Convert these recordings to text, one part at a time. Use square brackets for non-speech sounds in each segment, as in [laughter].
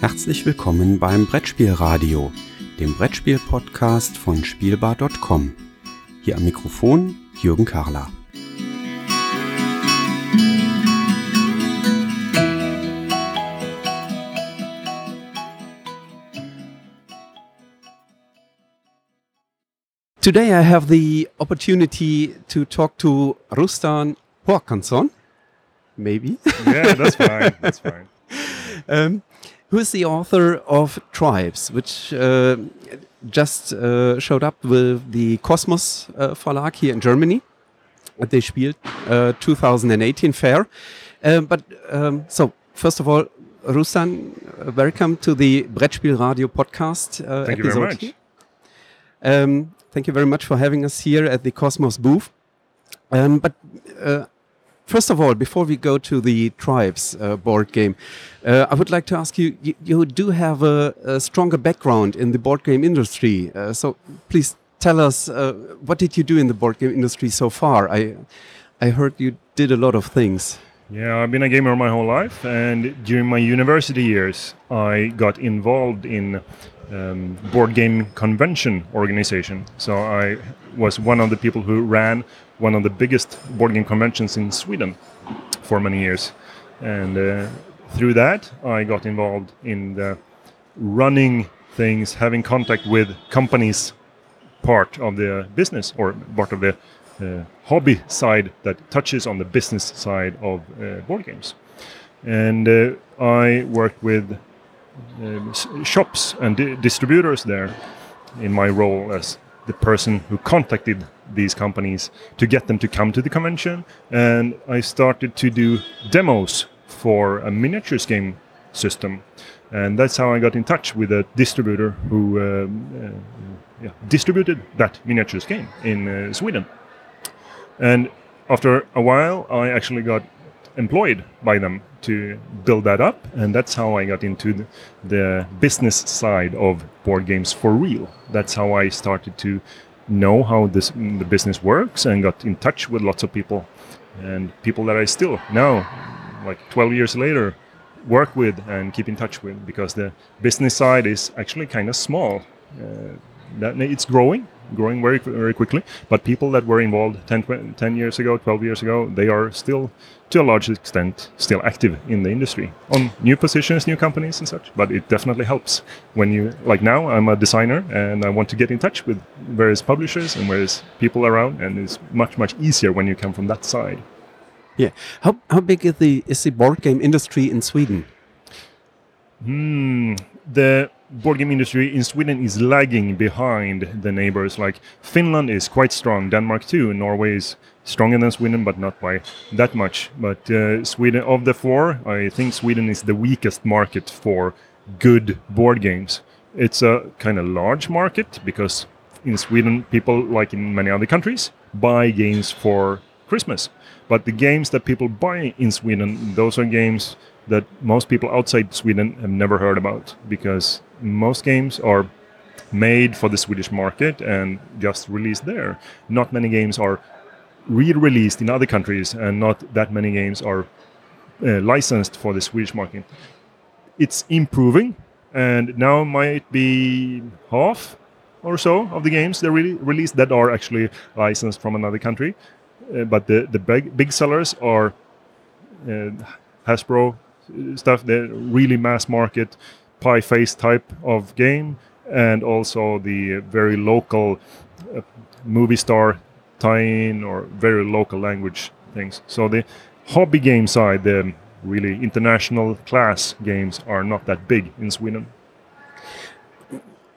Herzlich willkommen beim Brettspielradio, dem Brettspiel-Podcast von Spielbar.com. Hier am Mikrofon Jürgen Karler. Today I have the opportunity to talk to Rustan Håkansson. Maybe. Yeah, that's fine. That's fine. [laughs] um, who is the author of Tribes, which uh, just uh, showed up with the Kosmos uh, Verlag here in Germany at the Spiel uh, 2018 fair. Uh, but um, so, first of all, Rustan, uh, welcome to the Brettspiel Radio podcast uh, Thank you very much. Um, thank you very much for having us here at the Kosmos booth. Um, but uh, first of all, before we go to the Tribes uh, board game, uh, I would like to ask you, you, you do have a, a stronger background in the board game industry. Uh, so please tell us, uh, what did you do in the board game industry so far? I, I heard you did a lot of things. Yeah, I've been a gamer my whole life, and during my university years, I got involved in um, board game convention organization. So I was one of the people who ran one of the biggest board game conventions in Sweden for many years, and uh, through that, I got involved in the running things, having contact with companies part of the business or part of the uh, hobby side that touches on the business side of uh, board games. And uh, I worked with um, shops and di- distributors there in my role as the person who contacted these companies to get them to come to the convention. And I started to do demos for a miniatures game system. And that's how I got in touch with a distributor who um, uh, yeah, distributed that miniatures game in uh, Sweden. And after a while, I actually got employed by them to build that up, and that's how I got into the, business side of board games for real. That's how I started to know how this the business works and got in touch with lots of people and people that I still now, like 12 years later, work with and keep in touch with because the business side is actually kind of small. Uh, that it's growing, growing very very quickly. But people that were involved 10, 10 years ago, 12 years ago, they are still, to a large extent, still active in the industry on new positions, new companies, and such. But it definitely helps when you, like now, I'm a designer and I want to get in touch with various publishers and various people around, and it's much much easier when you come from that side. Yeah. How, how big is the, is the board game industry in Sweden? Hmm. The board game industry in Sweden is lagging behind the neighbors. Like Finland is quite strong, Denmark too, Norway is stronger than Sweden, but not by that much. But uh, Sweden, of the four, I think Sweden is the weakest market for good board games. It's a kind of large market because in Sweden, people, like in many other countries, buy games for Christmas. But the games that people buy in Sweden, those are games that most people outside Sweden have never heard about because most games are made for the Swedish market and just released there. Not many games are re-released in other countries, and not that many games are uh, licensed for the Swedish market. It's improving, and now might be half or so of the games they really released that are actually licensed from another country. Uh, but the the big big sellers are uh, Hasbro stuff, the really mass market pie face type of game, and also the very local uh, movie star tie-in or very local language things. So the hobby game side, the really international class games are not that big in Sweden.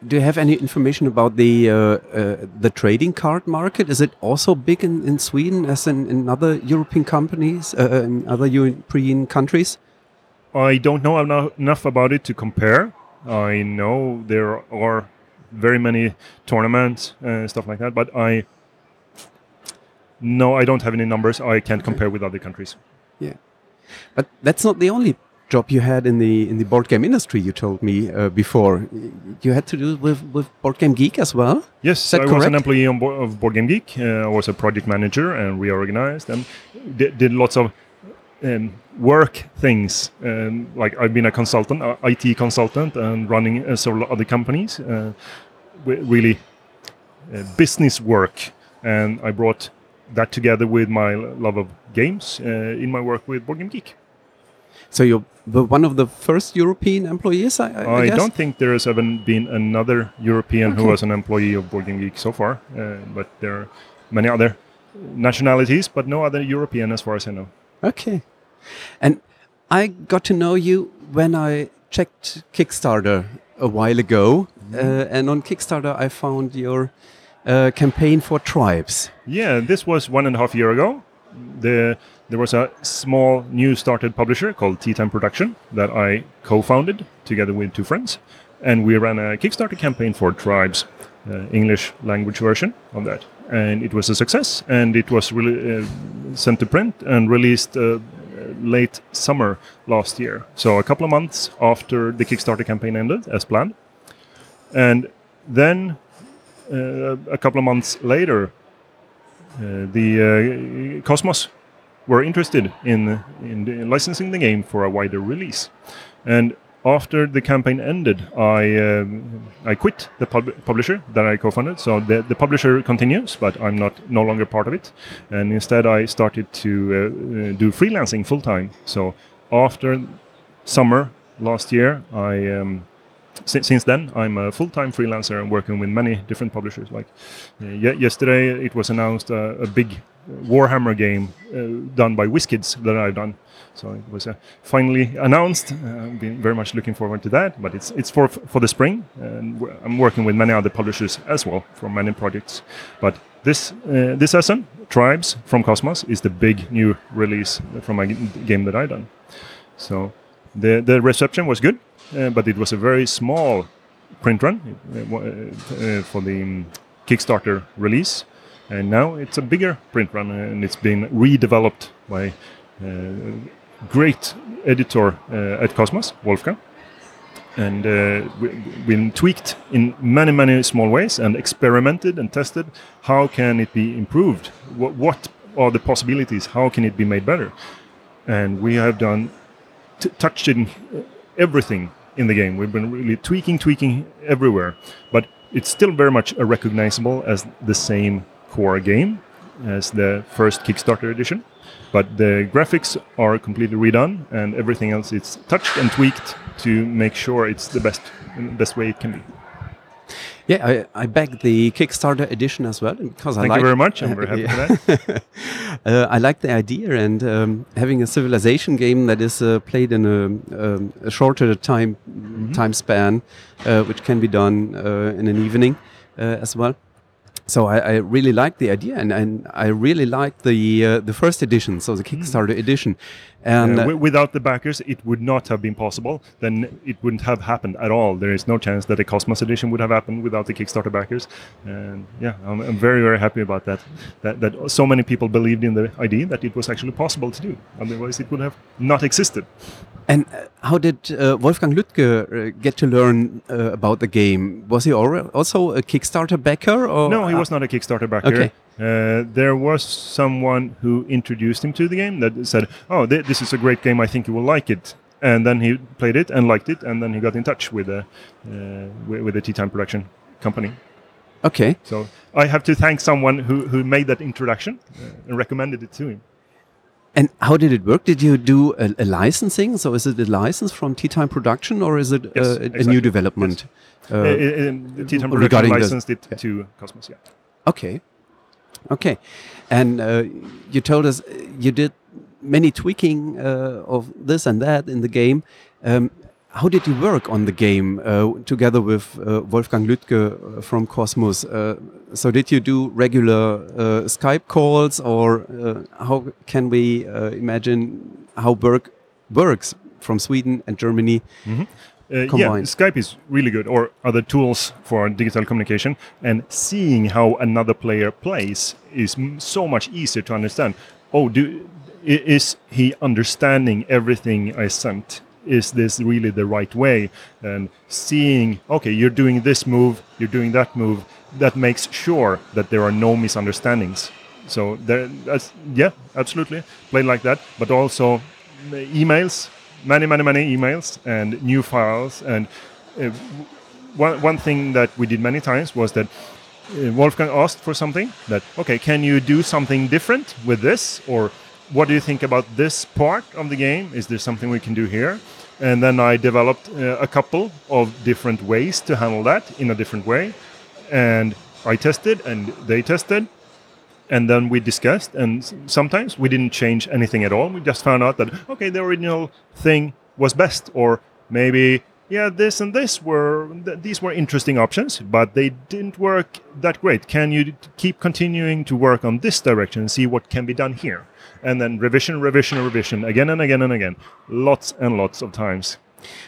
Do you have any information about the uh, uh, the trading card market? Is it also big in, in Sweden as in, in other European companies, uh, in other European countries? I don't know eno- enough about it to compare. I know there are very many tournaments and stuff like that, but I no, I don't have any numbers. I can't compare with other countries. Yeah, but that's not the only job you had in the in the board game industry. You told me uh, before you had to do with with Board Game Geek as well. Yes, I was an employee on bo- of Board Game Geek. Uh, I was a project manager and reorganized and did, did lots of um, work things. Um, like I've been a consultant, uh, IT consultant, and running uh, several other companies. Uh, really uh, business work, and I brought that together with my love of games uh, in my work with Board Game Geek. So you're the, one of the first European employees, I, I, I don't think there has ever been another European who was an employee of Board Game Geek so far, uh, but there are many other nationalities, but no other European as far as I know. Okay. And I got to know you when I checked Kickstarter a while ago. Uh, and on Kickstarter, I found your uh, campaign for tribes. Yeah, this was one and a half year ago. The, there was a small new started publisher called Tea Time Production that I co-founded together with two friends, and we ran a Kickstarter campaign for Tribes, uh, English language version of that, and it was a success. And it was really uh, sent to print and released uh, late summer last year, so a couple of months after the Kickstarter campaign ended, as planned. And then uh, a couple of months later, uh, the uh, Kosmos were interested in, in the- licensing the game for a wider release. And after the campaign ended, I um, I quit the pub- publisher that I co-founded. So the, the publisher continues, but I'm not no longer part of it. And instead, I started to uh, uh, do freelancing full time. So after summer last year, I um, since, since then, I'm a full-time freelancer and working with many different publishers. Like uh, yesterday, it was announced uh, a big Warhammer game uh, done by WizKids that I've done. So it was uh, finally announced. Uh, I've been very much looking forward to that. But it's it's for for the spring, and I'm working with many other publishers as well for many projects. But this uh, this season, Tribes from Kosmos is the big new release from my game that I've done. So the the reception was good, uh, but it was a very small print run for the um, Kickstarter release, and now it's a bigger print run, and it's been redeveloped by uh, great editor uh, at Kosmos, Wolfgang. And uh, been tweaked in many, many small ways, and experimented and tested. How can it be improved? What, what are the possibilities? How can it be made better? And we have done touched in everything in the game. We've been really tweaking, tweaking everywhere, but it's still very much recognizable as the same core game as the first Kickstarter edition. But the graphics are completely redone, and everything else is touched and tweaked to make sure it's the best best way it can be. Yeah, I, I backed the Kickstarter edition as well because I Thank like, you very much. I'm very happy for that. [laughs] uh, I like the idea and um, having a civilization game that is uh, played in a, um, a shorter time Mm-hmm. time span, uh, which can be done uh, in an evening uh, as well. So I, I really liked the idea, and, and I really liked the uh, the first edition, so the Kickstarter edition. And Uh, uh, without the backers, it would not have been possible. Then it wouldn't have happened at all. There is no chance that a Kosmos edition would have happened without the Kickstarter backers. And yeah, I'm, I'm very, very happy about that. That that so many people believed in the idea that it was actually possible to do. Otherwise, it would have not existed. And uh, how did uh, Wolfgang Lüttke uh, get to learn uh, about the game? Was he also a Kickstarter backer? Or No, he was not a Kickstarter backer. Okay. Uh, there was someone who introduced him to the game that said, "Oh, th- this is a great game. I think you will like it." And then he played it and liked it, and then he got in touch with the uh, with, with the Tea Time production company. Okay. So I have to thank someone who, who made that introduction uh, and recommended it to him. And how did it work? Did you do a, a licensing? So is it a license from Tea Time Production, or is it Yes, uh, a- exactly. new development? Uh, Uh, uh, uh, Tea Time production regarding the- licensed it yeah. to Kosmos. Yeah. Okay. Okay. And uh, you told us you did many tweaking uh, of this and that in the game. Um, how did you work on the game uh, together with uh, Wolfgang Lüttke uh, from Kosmos? Uh, so did you do regular Skype calls, or how can we imagine how work works from Sweden and Germany? Uh, yeah, Skype is really good, or other tools for digital communication. And seeing how another player plays is m- so much easier to understand. Oh, do is he understanding everything I sent? Is this really the right way? And seeing, okay, you're doing this move, you're doing that move. That makes sure that there are no misunderstandings. So there, that's yeah, absolutely, play like that. But also emails, many, many, many emails, and new files. And uh, one one thing that we did many times was that uh, Wolfgang asked for something that okay, can you do something different with this, or what do you think about this part of the game? Is there something we can do here? And then I developed uh, a couple of different ways to handle that in a different way, and I tested and they tested, and then we discussed and sometimes we didn't change anything at all. We just found out that okay the original thing was best or maybe yeah this and this were th- these were interesting options but they didn't work that great. Can you keep continuing to work on this direction and see what can be done here? And then revision revision revision again and again and again lots and lots of times.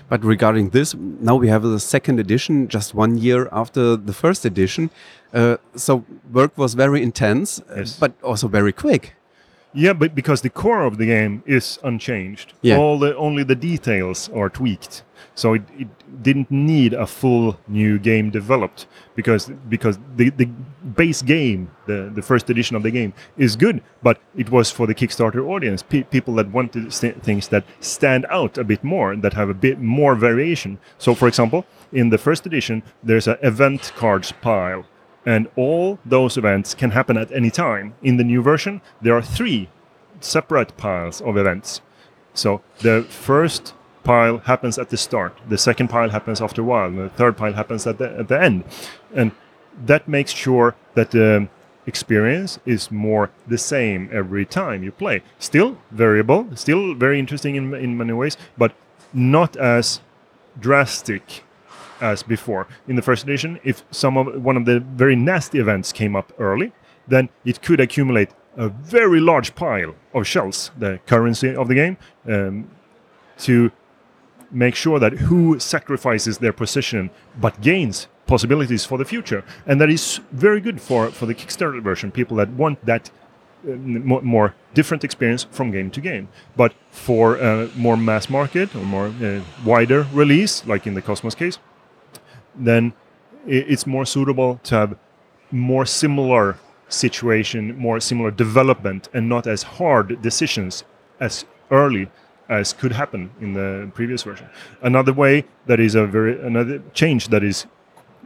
But regarding this, now we have the second edition, just one year after the first edition. Uh, so work was very intense, uh, Yes. but also very quick. Yeah, but because the core of the game is unchanged, Yeah. all the only the details are tweaked. So it, it didn't need a full new game developed because because the, the base game, the, the first edition of the game, is good, but it was for the Kickstarter audience, pe- people that wanted st- things that stand out a bit more, that have a bit more variation. So, for example, in the first edition, there's an event cards pile, and all those events can happen at any time. In the new version, there are three separate piles of events. So the first pile happens at the start, the second pile happens after a while, and the third pile happens at the, at the end. And that makes sure that the experience is more the same every time you play. Still variable, still very interesting in, in many ways, but not as drastic as before. In the first edition, if some of one of the very nasty events came up early, then it could accumulate a very large pile of shells, the currency of the game, um, to make sure that who sacrifices their position but gains possibilities for the future. And that is very good for, for the Kickstarter version, people that want that uh, more, different experience from game to game. But for uh, more mass market or more uh, wider release, like in the Kosmos case, then it's more suitable to have more similar situation, more similar development, and not as hard decisions as early as could happen in the previous version. Another way that is a very another change that is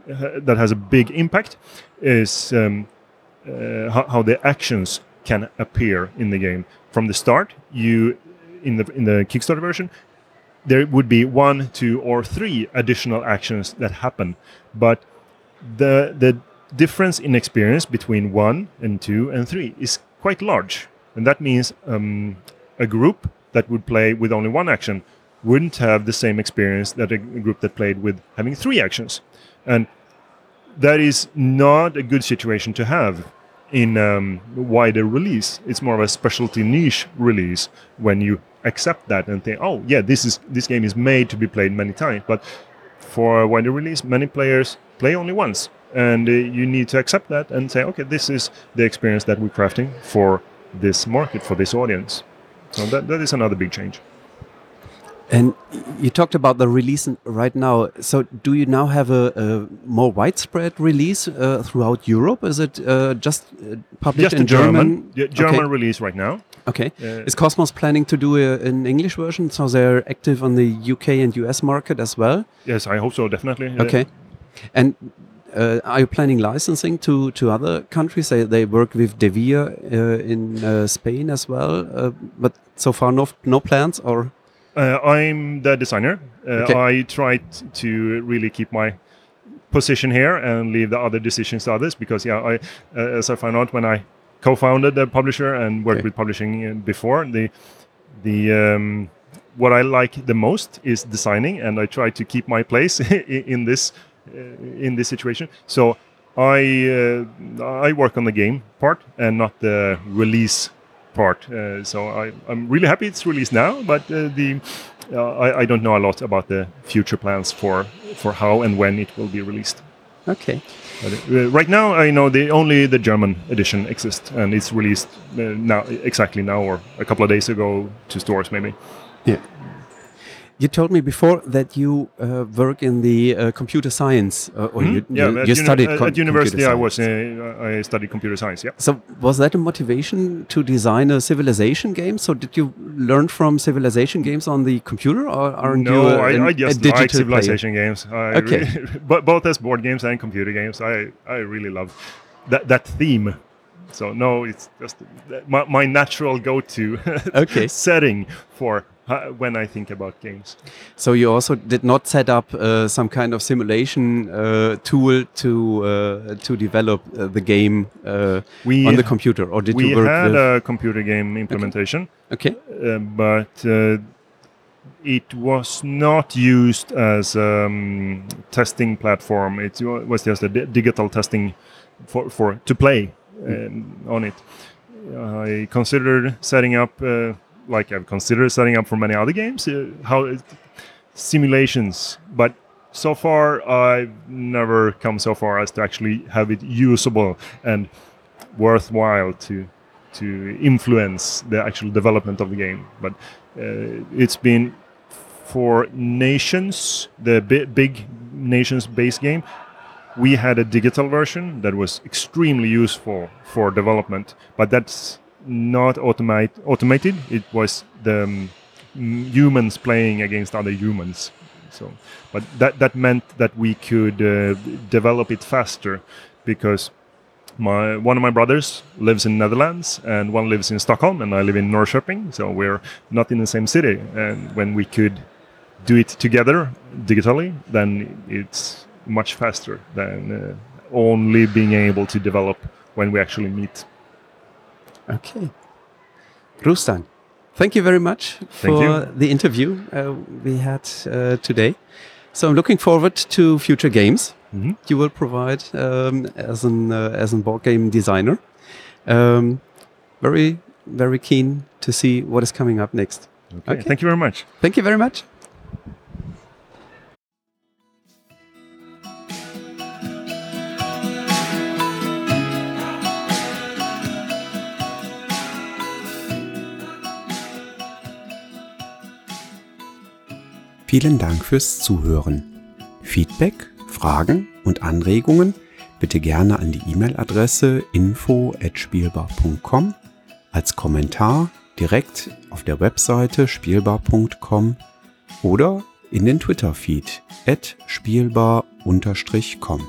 that has a big impact is um, uh, how, how the actions can appear in the game from the start. You in the in the Kickstarter version, there would be one, two, or three additional actions that happen, but the the difference in experience between one and two and three is quite large, and that means um, a group that would play with only one action wouldn't have the same experience that a group that played with having three actions, and that is not a good situation to have in um, wider release. It's more of a specialty niche release when you accept that and think, oh yeah, this is this game is made to be played many times. But for a wider release, many players play only once, and uh, you need to accept that and say, okay, this is the experience that we're crafting for this market, for this audience. So that, that is another big change. And you talked about the release right now. So, do you now have a, a more widespread release uh, throughout Europe? Is it uh, just uh, published Just in a German, German? yeah, German Okay. release right now. Okay. Uh, Is Kosmos planning to do a, an English version? So they're active on the UK and US market as well. Yes, I hope so, definitely. Uh, Okay. And uh, are you planning licensing to, to other countries? They, they work with Devir uh, in uh, Spain as well, uh, but so far no no plans or Uh, I'm the designer. Uh, Okay. I try to really keep my position here and leave the other decisions to others because, yeah, I, uh, as I found out when I co-founded the publisher and worked Okay. with publishing uh, before, the the um, what I like the most is designing, and I try to keep my place [laughs] in this uh, in this situation. So I uh, I work on the game part and not the release part. Uh, so I, I'm really happy it's released now, but uh, the uh, I, I don't know a lot about the future plans for for how and when it will be released. Okay. But, uh, right now, I know the only the German edition exists, and it's released uh, now exactly now or a couple of days ago to stores maybe. Yeah. You told me before that you uh, work in the uh, computer science, uh, or Mhm. you, yeah, you, you studied at com- university. I was uh, I studied computer science. Yeah. So was that a motivation to design a civilization game? So did you learn from civilization games on the computer, or aren't no, you a, I, an- I a just digital like player? civilization games. I Okay. really- [laughs] but both as board games and computer games. I I really love that that theme. So no, it's just my, my natural go-to [laughs] Okay. setting for uh, when I think about games. So you also did not set up uh, some kind of simulation uh, tool to uh, to develop uh, the game uh, We on the computer, or did we you work had with? a computer game implementation, okay, uh, but uh, it was not used as a um, testing platform. It was just a digital testing for, for to play on it. I considered setting up, uh, like I've considered setting up for many other games, uh, how it, simulations, but so far I've never come so far as to actually have it usable and worthwhile to to influence the actual development of the game. But uh, it's been for nations, the bi- big nations-based game. We had a digital version that was extremely useful for development, but that's not automate, automated. It was the um, humans playing against other humans. So, but that that meant that we could uh, develop it faster because my one of my brothers lives in Netherlands and one lives in Stockholm and I live in Norrköping so we're not in the same city and when we could do it together digitally then it's much faster than uh, only being able to develop when we actually meet okay. Rustan, thank you very much for the interview uh, we had uh, today. So I'm looking forward to future games Mhm. you will provide um, as an uh, as a board game designer. Um, very very keen to see what is coming up next. okay. Okay. thank you very much Thank you very much. Vielen Dank fürs Zuhören. Feedback, Fragen und Anregungen bitte gerne an die E-Mail-Adresse info@spielbar.com als Kommentar direkt auf der Webseite spielbar.com oder in den Twitter-Feed spielbar-com.